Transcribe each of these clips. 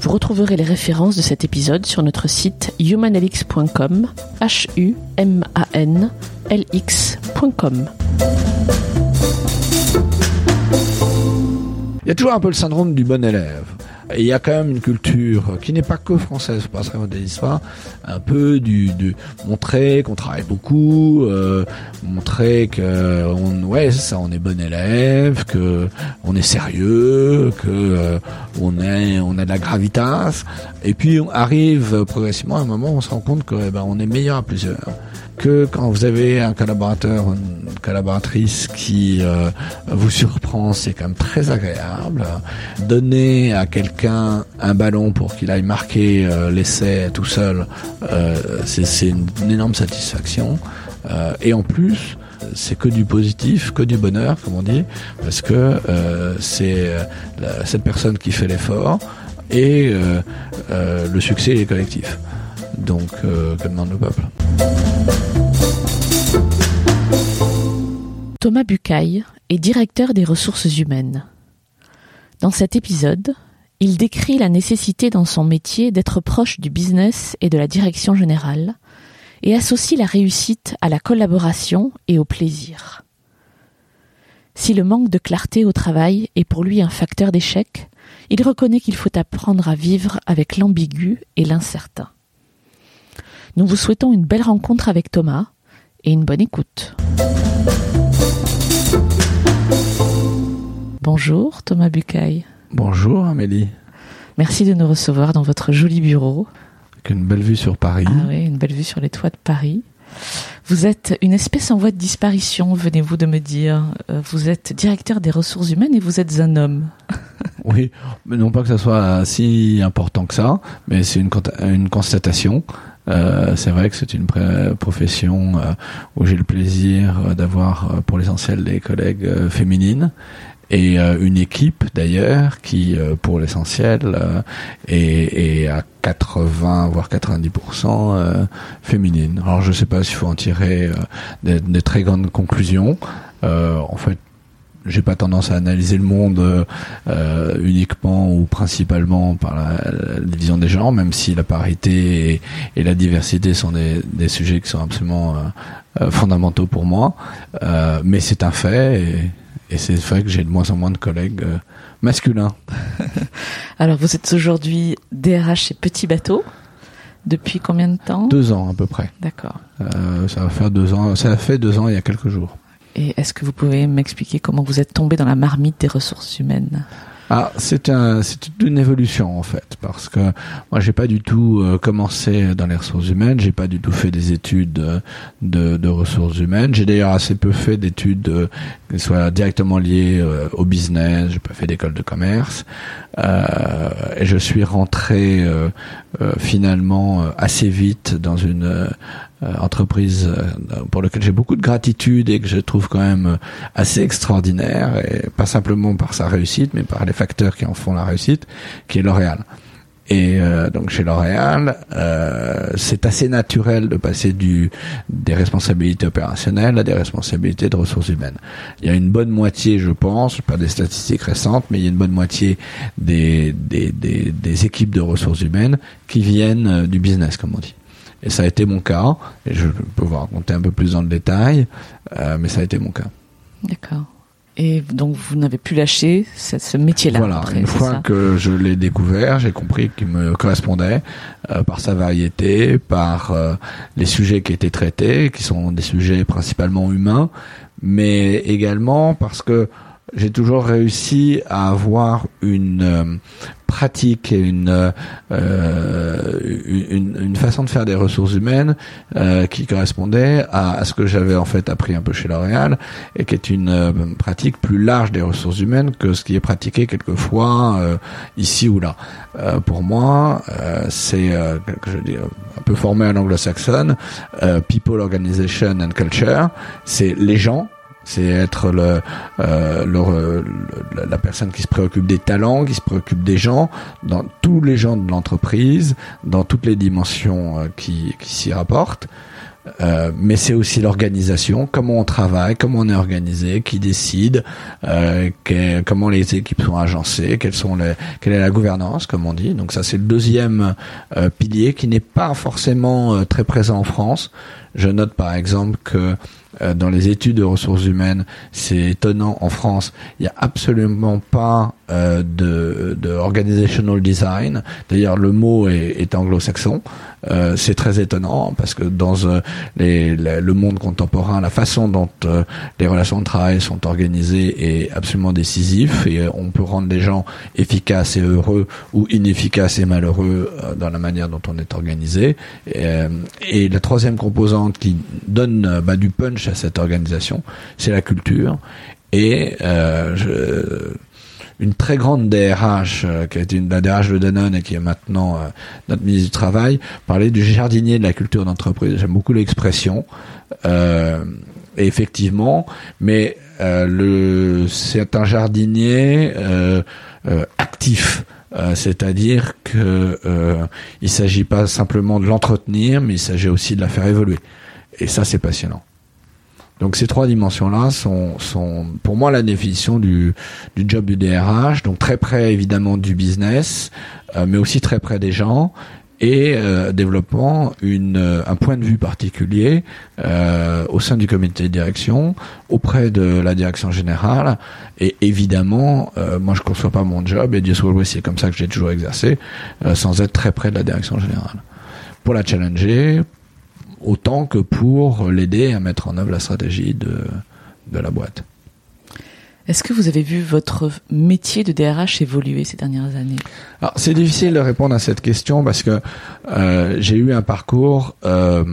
Vous retrouverez les références de cet épisode sur notre site humanlx.com, h u m a n l x.com. Il y a toujours un peu le syndrome du bon élève. Il y a quand même une culture qui n'est pas que française, pas des histoires, un peu du, du montrer qu'on travaille beaucoup, euh, montrer que on, ouais ça, on est bon élève, que on est sérieux, que euh, on est on a de la gravitas. Et puis on arrive progressivement à un moment où on se rend compte que eh ben, on est meilleur à plusieurs que quand vous avez un collaborateur, une collaboratrice qui euh, vous surprend, c'est quand même très agréable. Donner à quelqu'un un ballon pour qu'il aille marquer euh, l'essai tout seul, euh, c'est une, une, énorme satisfaction. et en plus, c'est que du positif, que du bonheur, comme on dit, parce que c'est cette personne qui fait l'effort et le succès est collectif. Donc, que demande le peuple? Thomas Bucaille est directeur des ressources humaines. Dans cet épisode, il décrit la nécessité dans son métier d'être proche du business et de la direction générale et associe la réussite à la collaboration et au plaisir. Si le manque de clarté au travail est pour lui un facteur d'échec, il reconnaît qu'il faut apprendre à vivre avec l'ambigu et l'incertain. Nous vous souhaitons une belle rencontre avec Thomas et une bonne écoute. Bonjour Thomas Bucaille. Bonjour Amélie. Merci de nous recevoir dans votre joli bureau. Avec une belle vue sur Paris. Ah oui, une belle vue sur les toits de Paris. Vous êtes une espèce en voie de disparition, venez-vous de me dire. Euh, vous êtes directeur des ressources humaines et vous êtes un homme. oui, mais non pas que ça soit si important que ça, mais c'est une, une constatation. Euh, c'est vrai que c'est une profession euh, où j'ai le plaisir euh, d'avoir pour l'essentiel des collègues féminines et une équipe d'ailleurs qui pour l'essentiel est, à 80 voire 90% féminine. Alors je sais pas s'il faut en tirer des, des, très grandes conclusions. en fait j'ai pas tendance à analyser le monde euh, uniquement ou principalement par la, division des genres, même si la parité et, la diversité sont des, des, sujets qui sont absolument euh, euh fondamentaux pour moi. Euh, mais c'est un fait et, et c'est vrai que j'ai de moins en moins de collègues euh, masculins. Alors vous êtes aujourd'hui DRH chez Petit Bateau. Depuis combien de temps? Deux ans à peu près. D'accord. ça va faire deux ans. Ça a fait deux ans il y a quelques jours. Et est-ce que vous pouvez m'expliquer comment vous êtes tombé dans la marmite des ressources humaines? Ah, c'est un, c'est une évolution en fait, parce que moi j'ai pas du tout euh, commencé dans les ressources humaines, j'ai pas du tout fait des études euh, de, de ressources humaines. J'ai d'ailleurs assez peu fait d'études euh, qui soient directement liées au business. J'ai pas fait d'école de commerce, et je suis rentré finalement assez vite dans une euh, entreprise euh, pour laquelle j'ai beaucoup de gratitude et que je trouve quand même euh, assez extraordinaire, et pas simplement par sa réussite, mais par les facteurs qui en font la réussite, qui est L'Oréal. Et donc chez L'Oréal, euh, c'est assez naturel de passer du des responsabilités opérationnelles à des responsabilités de ressources humaines. Il y a une bonne moitié, je pense, pas des statistiques récentes, mais il y a une bonne moitié des des, des, des équipes de ressources humaines qui viennent du business, comme on dit. Et ça a été mon cas. Et je peux vous raconter un peu plus dans le détail, euh, mais ça a été mon cas. D'accord. Et donc vous n'avez plus lâché ce, ce métier-là. Voilà, une fois que je l'ai découvert, j'ai compris qu'il me correspondait euh, par sa variété, par euh, les sujets qui étaient traités, qui sont des sujets principalement humains, mais également parce que j'ai toujours réussi à avoir une euh, pratique et une, euh, une, une façon de faire des ressources humaines euh, qui correspondait à, à, ce que j'avais en fait appris un peu chez L'Oréal et qui est une euh, pratique plus large des ressources humaines que ce qui est pratiqué quelquefois ici ou là. Pour moi, c'est je dis, un peu formé à l'anglo-saxonne, people, organization and culture. C'est les gens c'est être le, euh, le, la personne qui se préoccupe des talents, qui se préoccupe des gens, dans tous les gens de l'entreprise, dans toutes les dimensions euh, qui, qui s'y rapportent. Euh, mais c'est aussi l'organisation, comment on travaille, comment on est organisé, qui décide, euh, comment les équipes sont agencées, quelles sont les, quelle est la gouvernance, comme on dit. Donc ça, c'est le deuxième euh, pilier qui n'est pas forcément euh, très présent en France. Je note par exemple que dans les études de ressources humaines, c'est étonnant en France, il n'y a absolument pas euh, de, de, organizational design. D'ailleurs, le mot est, est anglo-saxon. Euh, c'est très étonnant parce que dans euh, les, le monde contemporain, la façon dont euh, les relations de travail sont organisées est absolument décisif et on peut rendre les gens efficaces et heureux ou inefficaces et malheureux dans la manière dont on est organisé. Et, et la troisième composante qui donne bah, du punch à cette organisation, c'est la culture. Et je, une très grande DRH, euh, qui a été une, la DRH de Danone et qui est maintenant euh, notre ministre du Travail, parlait du jardinier de la culture d'entreprise. J'aime beaucoup l'expression. Euh, effectivement, mais euh, le c'est un jardinier actif. c'est-à-dire que euh, il s'agit pas simplement de l'entretenir, mais il s'agit aussi de la faire évoluer. Et ça, c'est passionnant. Donc ces trois dimensions-là sont, sont pour moi la définition du, du job du DRH, donc très près évidemment du business, euh, mais aussi très près des gens et euh, développant une, euh, un point de vue particulier euh, au sein du comité de direction, auprès de la direction générale, et évidemment, euh, moi je ne conçois pas mon job, et Dieu soit loué, c'est comme ça que j'ai toujours exercé, sans être très près de la direction générale. Pour la challenger, autant que pour l'aider à mettre en œuvre la stratégie de, de la boîte. Est-ce que vous avez vu votre métier de DRH évoluer ces dernières années? Alors c'est difficile de répondre à cette question parce que euh, j'ai eu un parcours euh,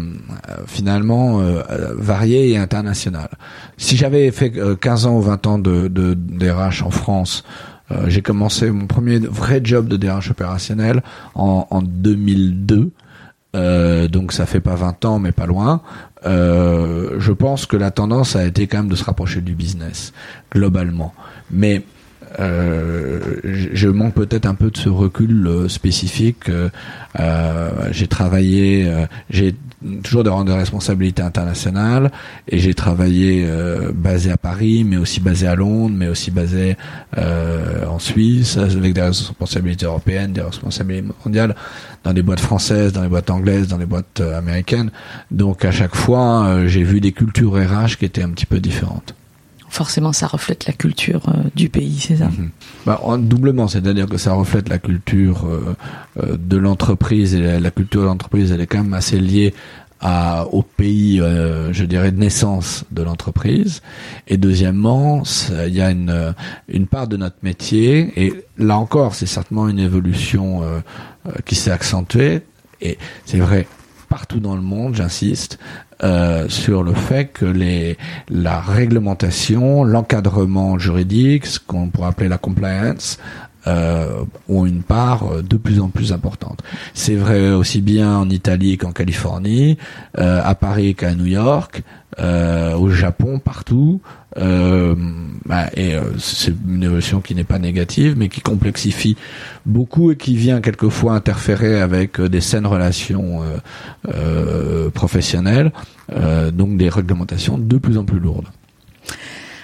finalement euh, varié et international. Si j'avais fait 15 euh, ans ou 20 ans de, de DRH en France, euh, j'ai commencé mon premier vrai job de DRH opérationnel en, en 2002. Euh, donc ça fait pas 20 ans, mais pas loin. Euh, je pense que la tendance a été quand même de se rapprocher du business globalement. Mais euh, je manque peut-être un peu de ce recul euh, spécifique. Euh, j'ai travaillé, j'ai toujours des rangs de responsabilité internationale et j'ai travaillé euh, basé à Paris, mais aussi basé à Londres, mais aussi basé euh, en Suisse, avec des responsabilités européennes, des responsabilités mondiales, dans des boîtes françaises, dans les boîtes anglaises, dans les boîtes euh, américaines. Donc à chaque fois, euh, j'ai vu des cultures RH qui étaient un petit peu différentes forcément ça reflète la culture euh, du pays, c'est ça mhm. bah, Doublement, c'est-à-dire que ça reflète la culture euh, euh, de l'entreprise et la, culture de l'entreprise, elle est quand même assez liée au pays, je dirais, de naissance de l'entreprise. Et deuxièmement, il y a une, une part de notre métier, et là encore, c'est certainement une évolution qui s'est accentuée, et c'est vrai partout dans le monde, j'insiste, euh, sur le fait que les, la réglementation, l'encadrement juridique, ce qu'on pourrait appeler la compliance, euh, ont une part euh, de plus en plus importante. C'est vrai aussi bien en Italie qu'en Californie, euh, à Paris qu'à New York, euh, au Japon, partout. Euh, bah, et euh, c'est une évolution qui n'est pas négative, mais qui complexifie beaucoup et qui vient quelquefois interférer avec des saines relations professionnelles, donc des réglementations de plus en plus lourdes.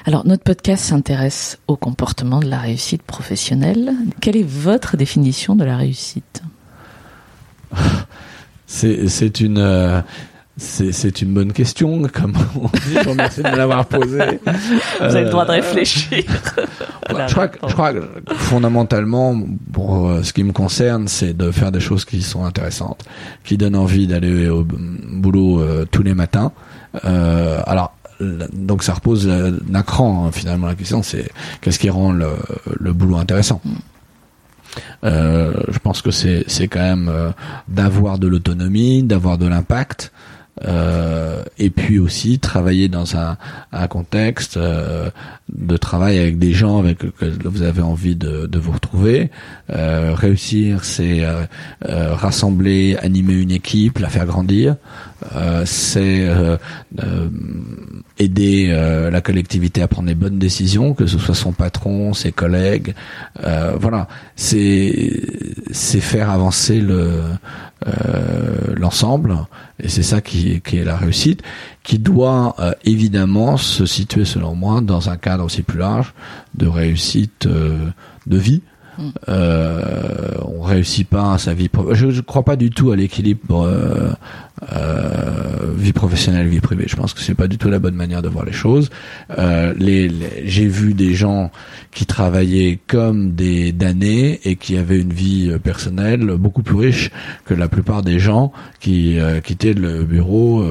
Alors, notre podcast s'intéresse au comportement de la réussite professionnelle. Quelle est votre définition de la réussite? C'est une... Euh, c'est une bonne question, comme on dit. Je remercie de me l'avoir posée. Vous avez le droit de euh, réfléchir. je, crois que, je crois que fondamentalement, pour euh, ce qui me concerne, c'est de faire des choses qui sont intéressantes, qui donnent envie d'aller au boulot tous les matins. alors, donc ça repose d'un cran hein, finalement la question c'est qu'est-ce qui rend le, le boulot intéressant mm. euh, je pense que c'est c'est quand même euh, d'avoir de l'autonomie d'avoir de l'impact euh, et puis aussi travailler dans un, un contexte de travail avec des gens avec que vous avez envie de, de vous retrouver. Réussir, c'est rassembler, animer une équipe, la faire grandir. C'est aider la collectivité à prendre les bonnes décisions, que ce soit son patron, ses collègues. voilà, c'est c'est faire avancer le l'ensemble et c'est ça qui, qui, est la réussite, qui doit euh, évidemment se situer selon moi dans un cadre aussi plus large de réussite euh, de vie. Mm. Euh, réussit pas à sa vie. Je ne crois pas du tout à l'équilibre euh, euh, vie professionnelle, vie privée. Je pense que c'est pas du tout la bonne manière de voir les choses. Euh, les, J'ai vu des gens qui travaillaient comme des damnés et qui avaient une vie personnelle beaucoup plus riche que la plupart des gens qui quittaient le bureau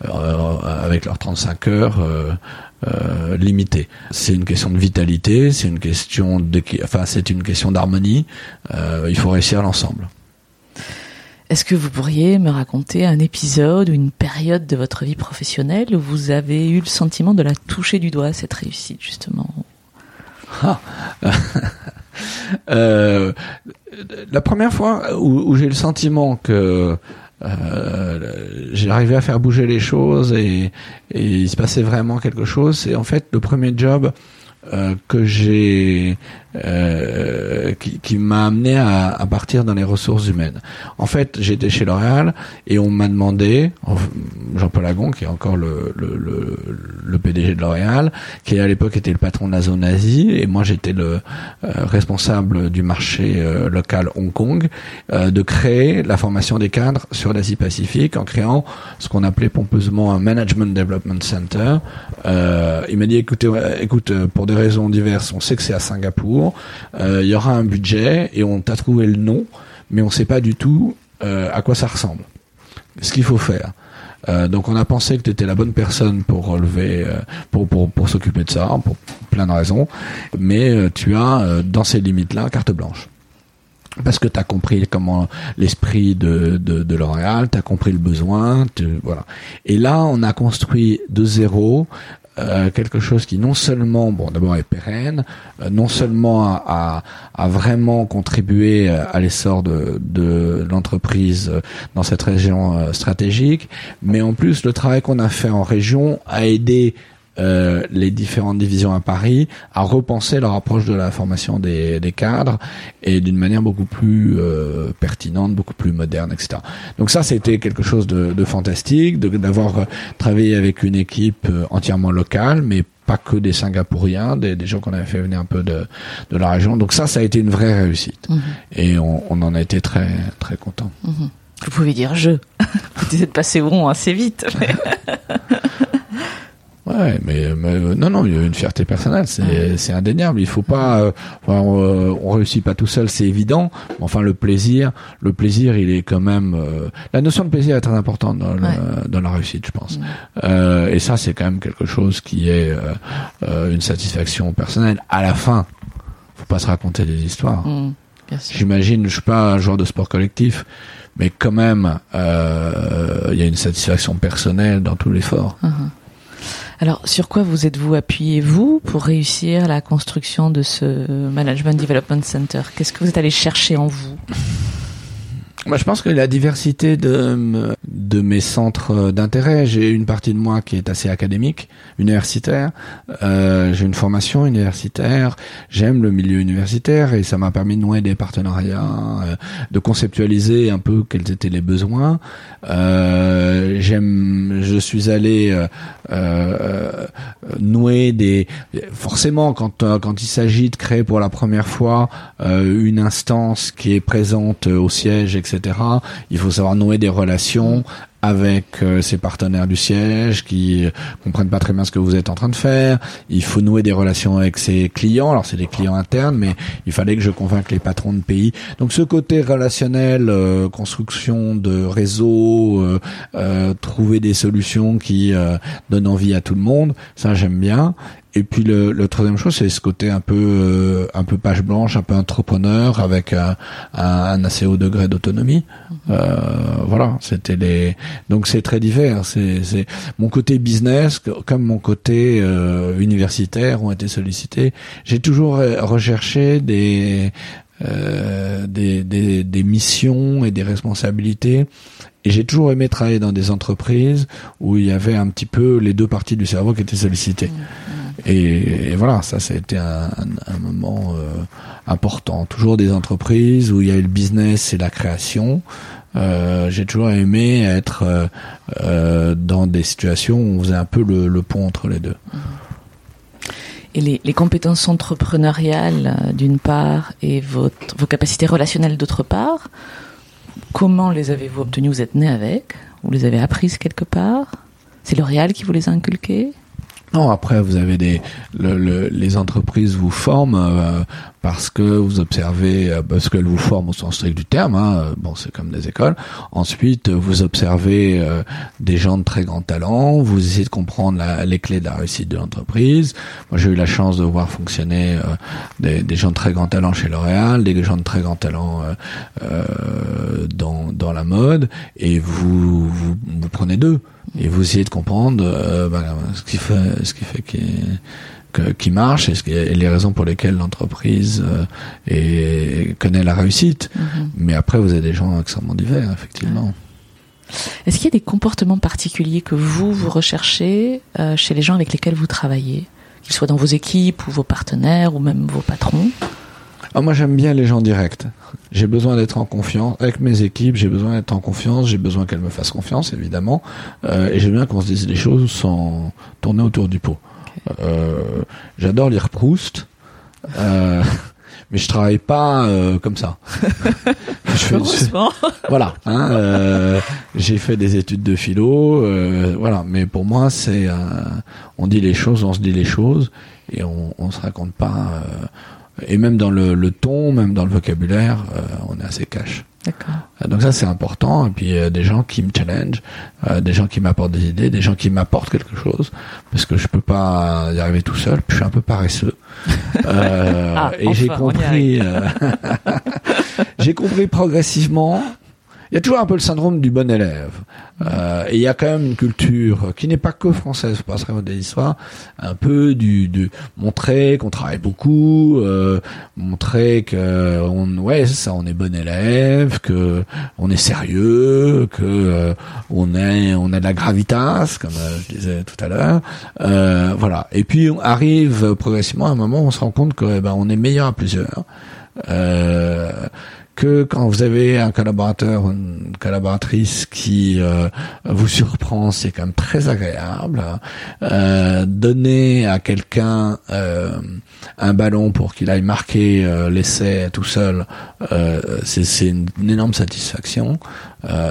avec leurs 35 heures. Euh, limitées. C'est une question de vitalité, c'est une question de, enfin c'est une question d'harmonie. Euh, il faut réussir l'ensemble. Est-ce que vous pourriez me raconter un épisode ou une période de votre vie professionnelle où vous avez eu le sentiment de la toucher du doigt, cette réussite, justement? Ah. euh, La première fois où, j'ai le sentiment que euh, j'ai arrivé à faire bouger les choses et, et, il se passait vraiment quelque chose, c'est en fait le premier job euh, que j'ai euh, qui, qui m'a amené à, à, partir dans les ressources humaines. En fait, j'étais chez L'Oréal et on m'a demandé, Jean-Paul Agon, qui est encore le, le, le, le PDG de L'Oréal, qui à l'époque était le patron de la zone Asie, et moi j'étais le euh, responsable du marché euh, local Hong Kong, euh, de créer la formation des cadres sur l'Asie-Pacifique en créant ce qu'on appelait pompeusement un Management Development Center. il m'a dit, écoutez, écoute, pour des raisons diverses, on sait que c'est à Singapour, euh, il y aura un budget et on t'a trouvé le nom, mais on ne sait pas du tout euh, à quoi ça ressemble. Ce qu'il faut faire. Euh, donc on a pensé que tu étais la bonne personne pour relever, pour, s'occuper de ça, pour plein de raisons, mais tu as dans ces limites-là carte blanche parce que tu as compris comment l'esprit de L'Oréal, tu as compris le besoin, voilà. Et là, on a construit de zéro euh, quelque chose qui non seulement, bon, d'abord est pérenne, euh, non seulement a, a, vraiment contribué euh, à l'essor de, de l'entreprise dans cette région stratégique, mais en plus le travail qu'on a fait en région a aidé euh, les différentes divisions à Paris à repenser leur approche de la formation des, des cadres et d'une manière beaucoup plus euh, pertinente, beaucoup plus moderne, etc. Donc ça, c'était quelque chose de, de fantastique, d'avoir travaillé avec une équipe euh, entièrement locale, mais pas que des Singapouriens, des, des gens qu'on avait fait venir un peu de, de la région. Donc ça, ça a été une vraie réussite. Mhm. Et on, on, en a été très très content. Mhm. Vous pouvez dire je. Vous êtes passé rond assez vite. Ouais, mais, non, non, il y a une fierté personnelle, c'est indéniable. Il faut pas, euh, on, réussit pas tout seul, c'est évident. Enfin, le plaisir, le plaisir, il est quand même. Euh, la notion de plaisir est très importante dans, dans la réussite, je pense. Euh, et ça, c'est quand même quelque chose qui est euh, une satisfaction personnelle. À la fin, faut pas se raconter des histoires. Mm, J'imagine, je suis pas un joueur de sport collectif, mais quand même, il y a une satisfaction personnelle dans tout l'effort. Uh-huh. Alors, sur quoi vous êtes-vous appuyé, vous, pour réussir la construction de ce Management Development Center? Qu'est-ce que vous êtes allé chercher en vous? Moi, je pense que la diversité de, de mes centres d'intérêt, j'ai une partie de moi qui est assez académique, universitaire. Euh, j'ai une formation universitaire. J'aime le milieu universitaire et ça m'a permis de nouer des partenariats, euh, de conceptualiser un peu quels étaient les besoins. Euh, j'aime, je suis allé euh, euh, nouer des. Forcément, quand quand il s'agit de créer pour la première fois une instance qui est présente au siège, etc il faut savoir nouer des relations avec euh, ses partenaires du siège qui comprennent pas très bien ce que vous êtes en train de faire. Il faut nouer des relations avec ses clients. Alors c'est des clients internes, mais il fallait que je convainque les patrons de pays. Donc ce côté relationnel, construction de réseau, trouver des solutions qui donnent envie à tout le monde, ça j'aime bien. Et puis le, le troisième chose, c'est ce côté un peu euh, un peu page blanche, un peu entrepreneur, avec un, un, assez haut degré d'autonomie. Euh, voilà, c'était les. Donc c'est très divers. C'est c'est mon côté business comme mon côté euh, universitaire ont été sollicités. J'ai toujours recherché des euh, des, des, des, missions et des responsabilités. Et j'ai toujours aimé travailler dans des entreprises où il y avait un petit peu les deux parties du cerveau qui étaient sollicitées. Mmh, Et, voilà, ça, été un, un, moment euh, important. Toujours des entreprises où il y a eu le business et la création. Euh, j'ai toujours aimé être euh, dans des situations où on faisait un peu le, pont entre les deux. Et les, compétences entrepreneuriales d'une part et vos capacités relationnelles d'autre part, comment les avez-vous obtenues? Vous êtes né avec? Vous les avez apprises quelque part? C'est L'Oréal qui vous les a inculquées? Non, après vous avez des le, les entreprises vous forment euh, parce que vous observez euh, parce qu'elles vous forment au sens strict du terme. Hein, bon, c'est comme des écoles. Ensuite, vous observez euh, des gens de très grand talent. Vous essayez de comprendre la, les clés de la réussite de l'entreprise. Moi, j'ai eu la chance de voir fonctionner des, des, gens de très grand talent chez L'Oréal, des gens de très grand talent dans dans la mode, et vous vous, vous prenez deux et vous essayez de comprendre euh, bah, ce qui fait ce qui fait qui qui marche et, ce et, les raisons pour lesquelles l'entreprise euh, connaît la réussite. Mm-hmm. Mais après, vous avez des gens extrêmement divers, effectivement. Est-ce qu'il y a des comportements particuliers que vous, vous recherchez euh, chez les gens avec lesquels vous travaillez, qu'ils soient dans vos équipes ou vos partenaires ou même vos patrons? Ah, moi, j'aime bien les gens directs. J'ai besoin d'être en confiance avec mes équipes. J'ai besoin d'être en confiance. J'ai besoin qu'elles me fassent confiance, évidemment. Euh, et j'aime bien qu'on se dise les choses sans tourner autour du pot. Euh, J'adore lire Proust. Euh, mais je travaille pas euh, comme ça. je fais, voilà. Hein, euh, j'ai fait des études de philo, euh, voilà. Mais pour moi, c'est on dit les choses, on se dit les choses, et on, on se raconte pas et même dans le, le, ton, même dans le vocabulaire, euh, on est assez cash. D'accord. Euh, donc ça c'est important. Et puis euh, des gens qui me challenge, des gens qui m'apportent des idées, des gens qui m'apportent quelque chose, parce que je peux pas y arriver tout seul. Puis je suis un peu paresseux. ah, et j'ai compris, j'ai compris progressivement il y a toujours un peu le syndrome du bon élève. Euh, et il y a quand même une culture qui n'est pas que française, vous passerez des histoires, un peu du, du montrer qu'on travaille beaucoup, euh, montrer que on, ouais, ça, on est bon élève, que on est sérieux, que euh, on est, on a de la gravitas, comme euh, je disais tout à l'heure. Euh, voilà. Et puis on arrive progressivement à un moment où on se rend compte que eh ben on est meilleur à plusieurs. Euh, que quand vous avez un collaborateur ou une collaboratrice qui euh, vous surprend, c'est quand même très agréable. Euh, donner à quelqu'un euh, un ballon pour qu'il aille marquer euh, l'essai tout seul, euh, c'est une, énorme satisfaction.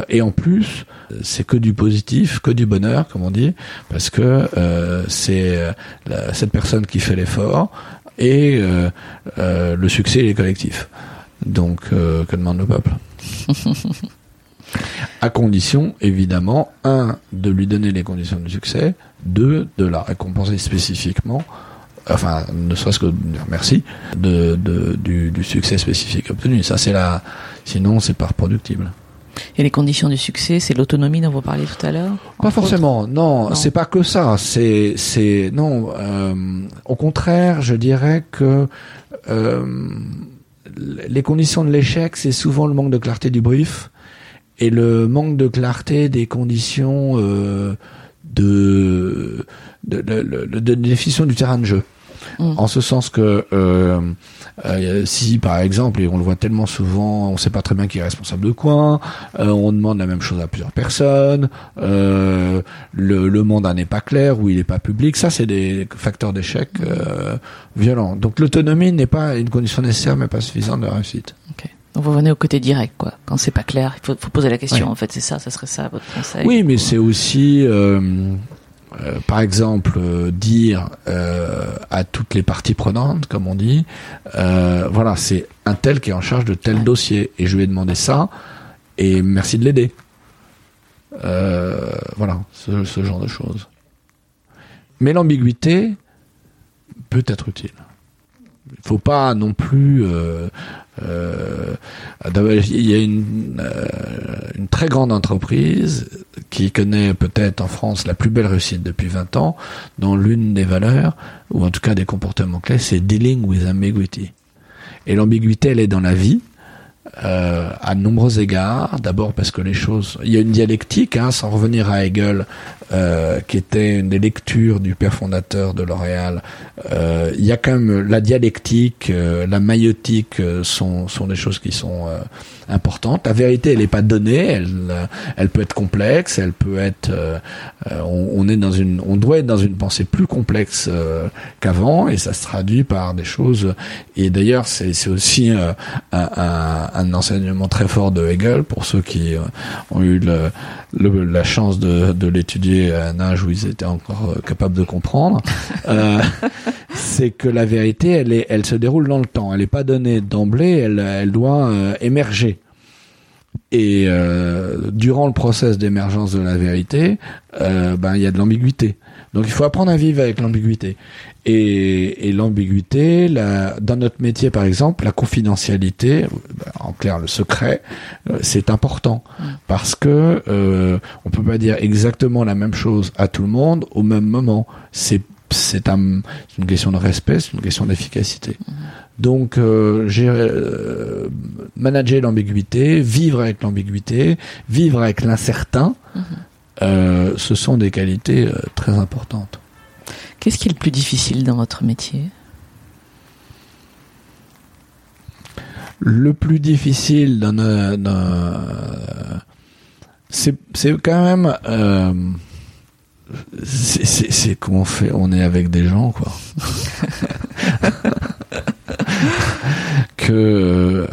et en plus, c'est que du positif, que du bonheur, comme on dit, parce que c'est cette personne qui fait l'effort et le succès est collectif. Donc, euh, que demande le peuple À condition, évidemment, un, de lui donner les conditions du succès, deux, de la récompenser spécifiquement, enfin, ne serait-ce que de dire merci, de, de, du, du succès spécifique obtenu. Ça, c'est la, sinon, c'est pas reproductible. Et les conditions du succès, c'est l'autonomie dont vous parliez tout à l'heure Pas forcément, non, c'est pas que ça. C'est, c'est, non, euh, au contraire, je dirais que euh, les conditions de l'échec, c'est souvent le manque de clarté du brief et le manque de clarté des conditions euh, de, définition du terrain de jeu. Mm. En ce sens que euh, euh, si par exemple, et on le voit tellement souvent, on sait pas très bien qui est responsable de quoi, euh, on demande la même chose à plusieurs personnes, le, le mandat n'est pas clair ou il n'est pas public, ça c'est des facteurs d'échec violents. Donc l'autonomie n'est pas une condition nécessaire mais pas suffisante de réussite. Donc vous venez au côté direct, quoi. Quand c'est pas clair, il faut, faut poser la question. En fait, c'est ça, ça serait ça votre conseil. Oui, mais c'est aussi, euh, par exemple, euh, dire euh, à toutes les parties prenantes, comme on dit, voilà, c'est un tel qui est en charge de tel dossier, et je lui ai demandé ça, et merci de l'aider. Voilà, ce, ce genre de choses. Mais l'ambiguïté peut être utile. Il faut pas non plus. Euh, il y a une, euh, une très grande entreprise qui connaît peut-être en France la plus belle réussite depuis 20 ans, dont l'une des valeurs, ou en tout cas des comportements clés, c'est dealing with ambiguity. Et l'ambiguïté, elle est dans la vie, euh, à de nombreux égards. D'abord parce que les choses, il y a une dialectique, hein, sans revenir à Hegel, euh, qui était une des lectures du père fondateur de L'Oréal. Euh, il y a quand même la dialectique, euh, la maïotique euh, sont sont des choses qui sont euh, importantes. La vérité, elle n'est pas donnée, elle elle peut être complexe, elle peut être. on, on est dans une, on doit être dans une pensée plus complexe qu'avant, et ça se traduit par des choses. Et d'ailleurs, c'est c'est aussi un, un, un enseignement très fort de Hegel pour ceux qui euh, ont eu le, le- la chance de, de l'étudier à un âge où ils étaient encore euh, capables de comprendre. Euh, c'est que la vérité, elle, est, elle se déroule dans le temps. Elle n'est pas donnée d'emblée, elle, elle doit euh, émerger. Et euh, durant le process d'émergence de la vérité, euh, ben il y a de l'ambiguïté. Donc il faut apprendre à vivre avec l'ambiguïté. Et, et l'ambiguïté, la- dans notre métier par exemple, la confidentialité, ben, en clair le secret, euh, c'est important parce que euh, on peut pas dire exactement la même chose à tout le monde au même moment. C'est c'est un- une question de respect, c'est une question d'efficacité. Donc, euh, gérer, euh, manager l'ambiguïté, vivre avec l'ambiguïté, vivre avec l'incertain, euh, ce sont des qualités euh, très importantes. Qu'est-ce qui est le plus difficile dans votre métier? Le plus difficile dans, un- dans- c'est quand même euh, c'est qu'on fait on est avec des gens quoi que euh,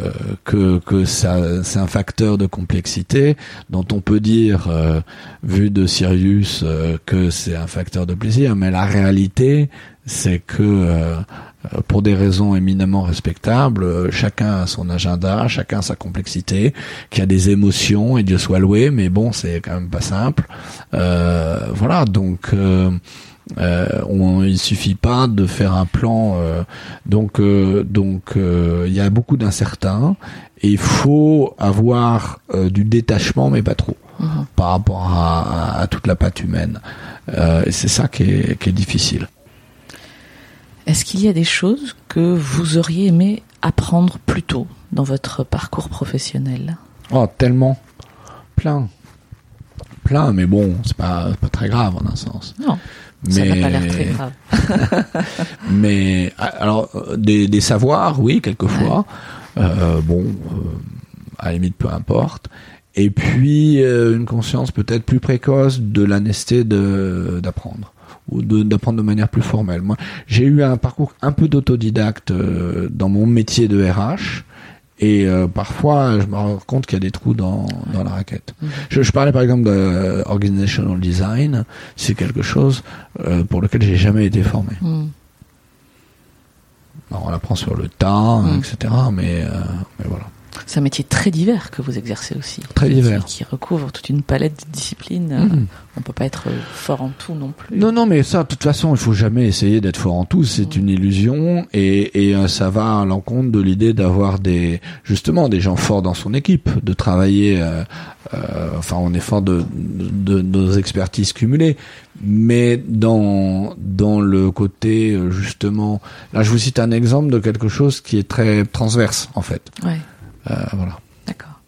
que que ça c'est un facteur de complexité dont on peut dire euh, vu de Sirius euh, que c'est un facteur de plaisir mais la réalité c'est que euh, euh, pour des raisons éminemment respectables, euh, chacun a son agenda, chacun a sa complexité, qui a des émotions, et Dieu soit loué, mais bon, c'est quand même pas simple. Euh, voilà, donc euh, on, il suffit pas de faire un plan. euh, donc, euh, donc, euh, il y a beaucoup d'incertains, et il faut avoir du détachement, mais pas trop, Mhm. par rapport à, à- à toute la patte humaine. Et c'est ça qui est, qui est difficile. Est-ce qu'il y a des choses que vous auriez aimé apprendre plus tôt dans votre parcours professionnel? Oh, tellement. Plein. Plein, mais bon, c'est pas, pas très grave en un sens. Non, ça n'a pas l'air très grave. Mais ah, alors des, des savoirs, oui, quelquefois. Euh, bon, euh, à la limite, peu importe. Et puis euh, une conscience peut-être plus précoce de la nécessité de d'apprendre ou de- d'apprendre de manière plus formelle. Moi, j'ai eu un parcours un peu d'autodidacte dans mon métier de RH. Et euh, parfois, je me rends compte qu'il y a des trous dans, dans la raquette. Mhm. Je, je parlais par exemple de euh, organizational design. C'est quelque chose euh, pour lequel j'ai jamais été formé. Hmm. Alors, on apprend sur le tas, Mm. etc. Mais, euh, mais voilà. C'est un métier très divers que vous exercez aussi. Très divers. Qui, recouvre toute une palette de disciplines. Mhm. On peut pas être fort en tout non plus. Non, non, mais ça, de toute façon, il faut jamais essayer d'être fort en tout. C'est une illusion et, et euh, ça va à l'encontre de l'idée d'avoir des, justement, des gens forts dans son équipe, de travailler. euh, euh, enfin, on est fort de, de, de nos expertises cumulées, mais dans dans le côté euh, justement, là, je vous cite un exemple de quelque chose qui est très transverse en fait. Ouais, Euh, voilà. d'accord.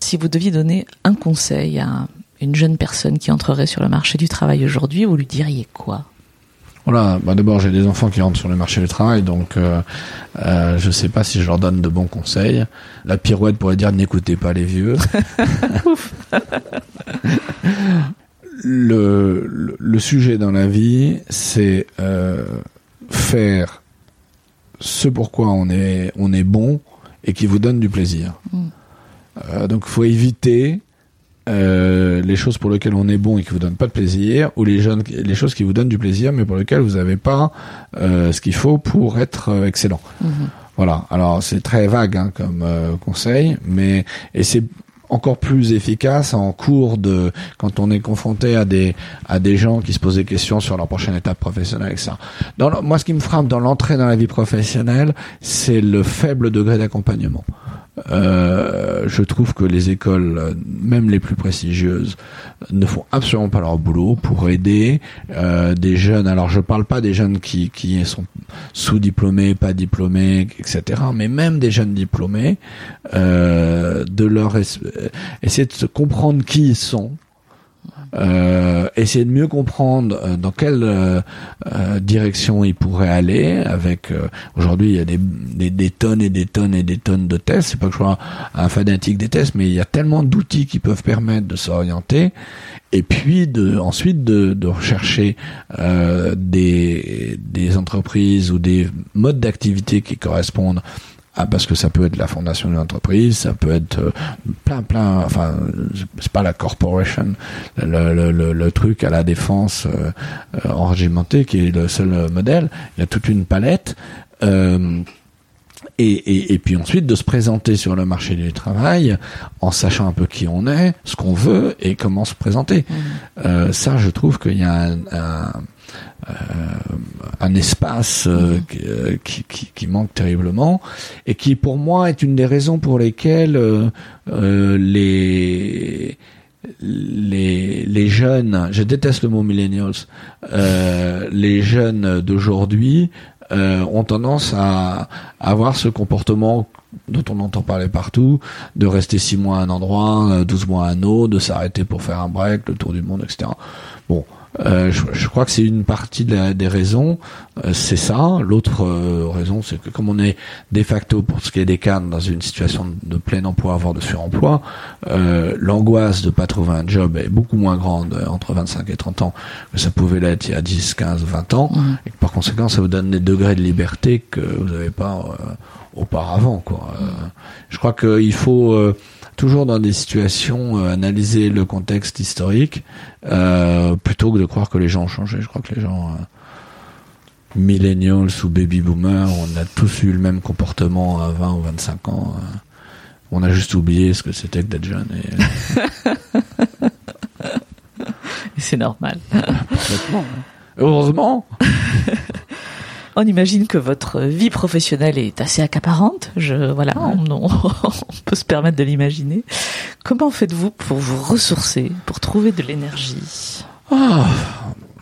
Si vous deviez donner un conseil à une jeune personne qui entrerait sur le marché du travail aujourd'hui, vous lui diriez quoi? Voilà, bah d'abord j'ai des enfants qui rentrent sur le marché du travail, donc euh, euh, je sais pas si je leur donne de bons conseils. La pirouette pourrait dire n'écoutez pas les vieux. le, le, le sujet dans la vie, c'est euh, faire ce pourquoi on est on est bon et qui vous donnent du plaisir. Mm. Euh, donc, faut éviter euh, les choses pour lesquelles on est bon et qui vous donnent pas de plaisir, ou les, jeunes, les choses qui vous donnent du plaisir, mais pour lesquelles vous n'avez pas euh, ce qu'il faut pour être euh, excellent. Mhm. Voilà. Alors c'est très vague hein, comme euh, conseil, mais et c'est encore plus efficace en cours de quand on est confronté à des à des gens qui se posent des questions sur leur prochaine étape professionnelle et ça. Dans le- moi, ce qui me frappe dans l'entrée dans la vie professionnelle, c'est le faible degré d'accompagnement. Euh, je trouve que les écoles, même les plus prestigieuses, ne font absolument pas leur boulot pour aider euh, des jeunes. Alors, je parle pas des jeunes qui qui sont sous-diplômés, pas diplômés, etc. Mais même des jeunes diplômés, euh, de leur es- essayer de se comprendre qui ils sont. Euh, essayer de mieux comprendre euh, dans quelle euh, euh, direction ils pourraient aller avec euh, aujourd'hui il y a des, des, des tonnes et des tonnes et des tonnes de tests. C'est pas que je sois un fanatique des tests mais il y a tellement d'outils qui peuvent permettre de s'orienter. Et puis de ensuite de, de rechercher euh, des, des entreprises ou des modes d'activité qui correspondent à, parce que ça peut être la fondation d'une entreprise, ça peut être euh, plein plein, enfin c'est pas la corporation, le, le, le, truc à la défense euh, euh, qui est le seul modèle. Il y a toute une palette. Euh, et, et, et puis ensuite de se présenter sur le marché du travail en sachant un peu qui on est, ce qu'on veut et comment se présenter. Euh, ça, je trouve qu'il y a un, un, euh, un espace euh, qui- euh, qui, qui, qui manque terriblement et qui, pour moi, est une des raisons pour lesquelles euh, les les, les jeunes, je déteste le mot millennials, euh, les jeunes d'aujourd'hui euh, ont tendance à, à avoir ce comportement dont on entend parler partout, de rester six mois à un endroit, euh, 12 mois à un autre, de s'arrêter pour faire un break, le tour du monde, etc. Bon, euh, je, je crois que c'est une partie de la- des raisons, euh, c'est ça. L'autre euh, raison, c'est que comme on est de facto, pour ce qui est des cadres, dans une situation de plein emploi, voire de suremploi, euh, l'angoisse de pas trouver un job est beaucoup moins grande euh, entre 25 et 30 ans que ça pouvait l'être il y a 10, 15, 20 ans. Et que par conséquent, ça vous donne des degrés de liberté que vous n'avez pas euh, auparavant. Quoi. Euh, je crois qu'il faut euh, toujours dans des situations euh, analyser le contexte historique euh, plutôt que de croire que les gens ont changé. Je crois que les gens euh, millennials ou baby boomers, on a tous eu le même comportement à 20 ou 25 ans. on a juste oublié ce que c'était que d'être jeune. Et, C'est normal. complètement. Heureusement. On imagine que votre vie professionnelle est assez accaparante. Je, voilà, on, on- on peut se permettre de l'imaginer. Comment faites-vous pour vous ressourcer, pour trouver de l'énergie? Ah,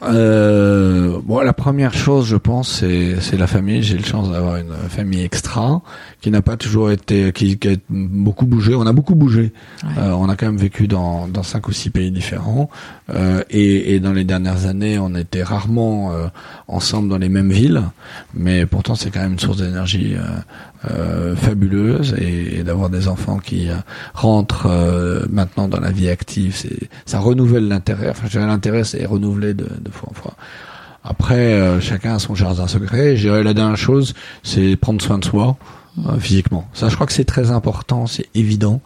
euh, bon, la première chose, je pense, c'est c'est la famille. J'ai eu la chance d'avoir une famille extra qui n'a pas toujours été, qui, qui a beaucoup bougé. On a beaucoup bougé. Ouais. Euh, on a quand même vécu dans dans cinq ou six pays différents. Euh, et, et dans les dernières années, on était rarement euh, ensemble dans les mêmes villes, mais pourtant c'est quand même une source d'énergie euh, fabuleuse et, et d'avoir des enfants qui euh, rentrent euh, maintenant dans la vie active, c'est ça renouvelle l'intérêt. Enfin, l'intérêt, c'est renouvelé de, de fois en fois. Après, euh, chacun a son jardin secret. Je dirais la dernière chose, c'est prendre soin de soi physiquement. Ça, je crois que c'est très important, c'est évident.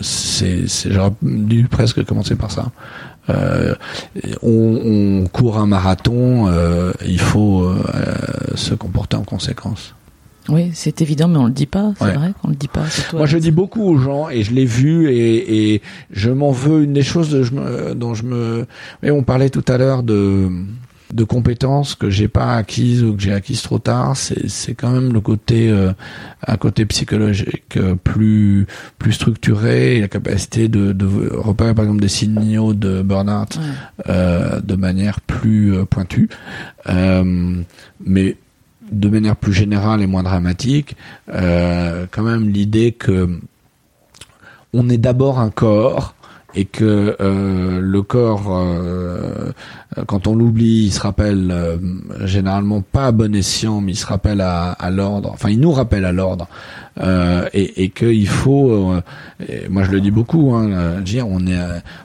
C'est, j'aurais dû presque commencer par ça. On, court un marathon, il faut se comporter en conséquence. Oui, c'est évident, mais on le dit pas. C'est Ouais. vrai qu'on le dit pas. Moi, je dis beaucoup aux gens et je l'ai vu et, et je m'en veux. Une des choses de, je me- dont je me, mais on parlait tout à l'heure de de compétences que j'ai pas acquises ou que j'ai acquises trop tard, c'est c'est quand même le côté euh, un côté psychologique euh, plus plus structuré, et la capacité de, de repérer par exemple des signaux de burn-out Ouais. euh, de manière plus euh, pointue, mais de manière plus générale et moins dramatique, euh, quand même l'idée que on est d'abord un corps et que euh, le corps, euh, quand on l'oublie, il se rappelle euh, généralement pas à bon escient, mais il se rappelle à, à l'ordre. Enfin, il nous rappelle à l'ordre, euh, et, et qu'il faut. euh, moi, je le dis beaucoup. Hein, euh, dire, on est,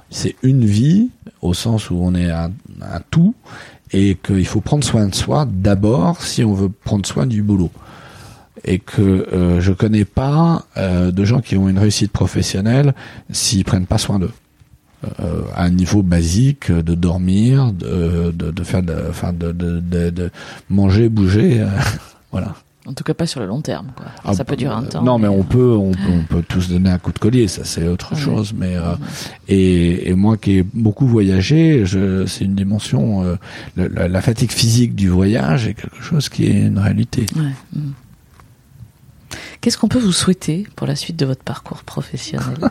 c'est une vie au sens où on est un, un tout, et qu'il faut prendre soin de soi d'abord si on veut prendre soin du boulot. et que euh, je connais pas euh, de gens qui ont une réussite professionnelle s'ils prennent pas soin d'eux. Euh, à un niveau basique de dormir, de, de, de faire, de, enfin de, de, de, manger, bouger, euh, voilà. En tout cas, pas sur le long terme. Quoi. Ah, ça peut durer un euh, temps. Non, mais on euh, peut, on, peut- on peut tous donner un coup de collier, ça c'est autre Ouais. chose. Mais euh, et, et moi qui ai beaucoup voyagé, c'est une dimension, euh, la, la fatigue physique du voyage est quelque chose qui est une réalité. ouais, mm. Qu'est-ce qu'on peut vous souhaiter pour la suite de votre parcours professionnel?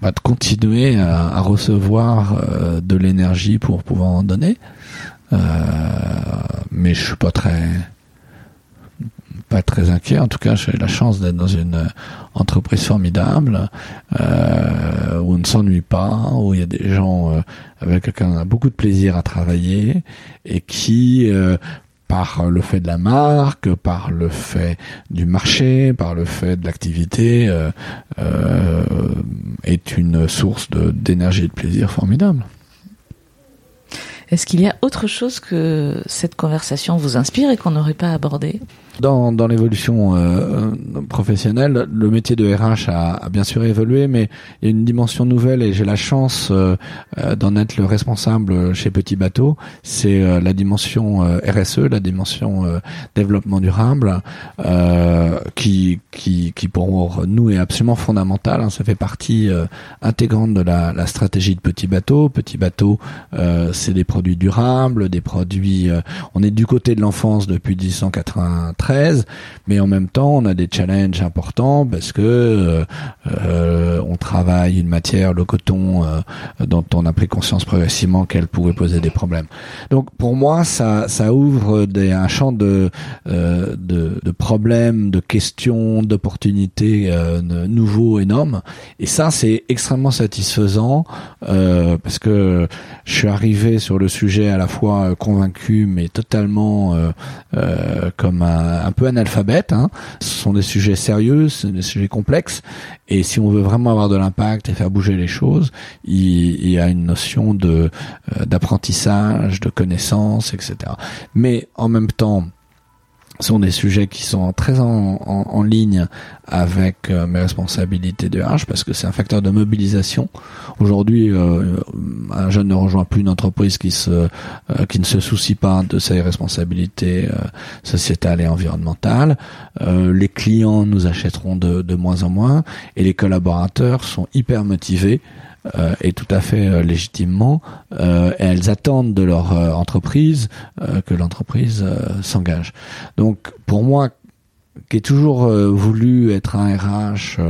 Bah, de continuer à, à recevoir de l'énergie pour pouvoir en donner. Mais je suis pas très pas très inquiet. En tout cas, j'ai la chance d'être dans une euh, entreprise formidable euh, où on ne s'ennuie pas, où il y a des gens euh, avec lesquels on a beaucoup de plaisir à travailler et qui par le fait de la marque, par le fait du marché, par le fait de l'activité, est une source d'énergie et de plaisir formidable. Est-ce qu'il y a autre chose que cette conversation vous inspire et qu'on n'aurait pas abordé Dans, dans l'évolution euh, professionnelle, le métier de RH a, a bien sûr évolué, mais il y a une dimension nouvelle et j'ai la chance euh, euh, d'en être le responsable chez Petit Bateau. C'est euh, la dimension euh, RSE, la dimension euh, développement durable, euh, qui, qui, qui pour nous est absolument fondamentale. hein. Ça fait partie euh, intégrante de la, la stratégie de Petit Bateau. Petit Bateau, euh, c'est des produits durables, des produits. euh, on est du côté de l'enfance depuis 1893, mais en même temps, on a des challenges importants parce que euh, euh, on travaille une matière, le coton, euh, dont on a pris conscience progressivement qu'elle pouvait poser des problèmes. Donc, pour moi, ça, ça ouvre des, un champ de, euh, de, de problèmes, de questions, d'opportunités euh, nouveaux, énormes. Et ça, c'est extrêmement satisfaisant euh, parce que je suis arrivé sur le sujet à la fois convaincu, mais totalement comme un, un peu analphabète. Hein. Ce sont des sujets sérieux, ce sont des sujets complexes, et si on veut vraiment avoir de l'impact et faire bouger les choses, il, il y a une notion de euh, d'apprentissage, de connaissance, etc. Mais en même temps, sont des sujets qui sont très en, ligne avec euh, mes responsabilités de RH parce que c'est un facteur de mobilisation. Aujourd'hui, euh, un jeune ne rejoint plus une entreprise qui euh, ne se soucie pas de ses responsabilités euh, sociétales et environnementales. Les clients nous achèteront de, de moins en moins et les collaborateurs sont hyper motivés euh, et tout à fait euh, légitimement, euh, elles attendent de leur euh, entreprise euh, que l'entreprise s'engage. Donc pour moi, qui ai toujours voulu être un RH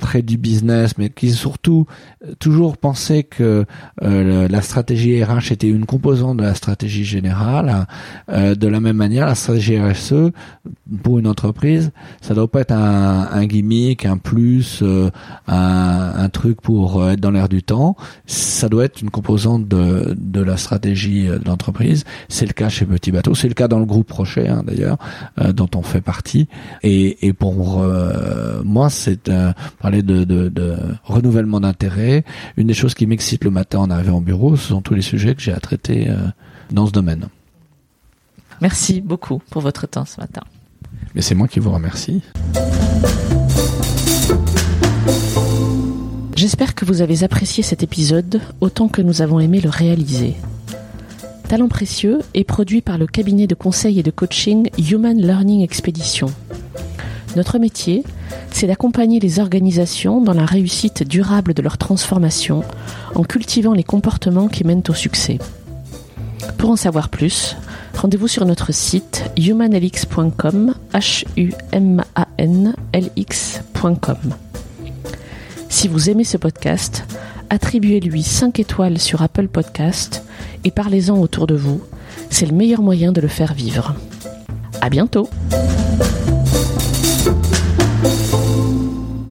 près du business, mais qui surtout euh, toujours pensé que euh, la stratégie RH était une composante de la stratégie générale. Euh, de la même manière, la stratégie RSE pour une entreprise, ça doit pas être un, gimmick, un plus, un, truc pour être dans l'air du temps. Ça doit être une composante de, de la stratégie de l'entreprise. C'est le cas chez Petit Bateau, c'est le cas dans le groupe Rocher hein, d'ailleurs, dont on fait partie. Et, pour moi, c'est parler de, de, de renouvellement d'intérêt. Une des choses qui m'excite le matin en arrivant au bureau, ce sont tous les sujets que j'ai à traiter euh, dans ce domaine. Merci beaucoup pour votre temps ce matin. Mais c'est moi qui vous remercie. J'espère que vous avez apprécié cet épisode autant que nous avons aimé le réaliser. Talent précieux est produit par le cabinet de conseil et de coaching Human Learning Expedition. Notre métier, c'est d'accompagner les organisations dans la réussite durable de leur transformation en cultivant les comportements qui mènent au succès. Pour en savoir plus, rendez-vous sur notre site humanlx.com. Si vous aimez ce podcast, attribuez-lui 5 étoiles sur Apple Podcast et parlez-en autour de vous. C'est le meilleur moyen de le faire vivre. À bientôt!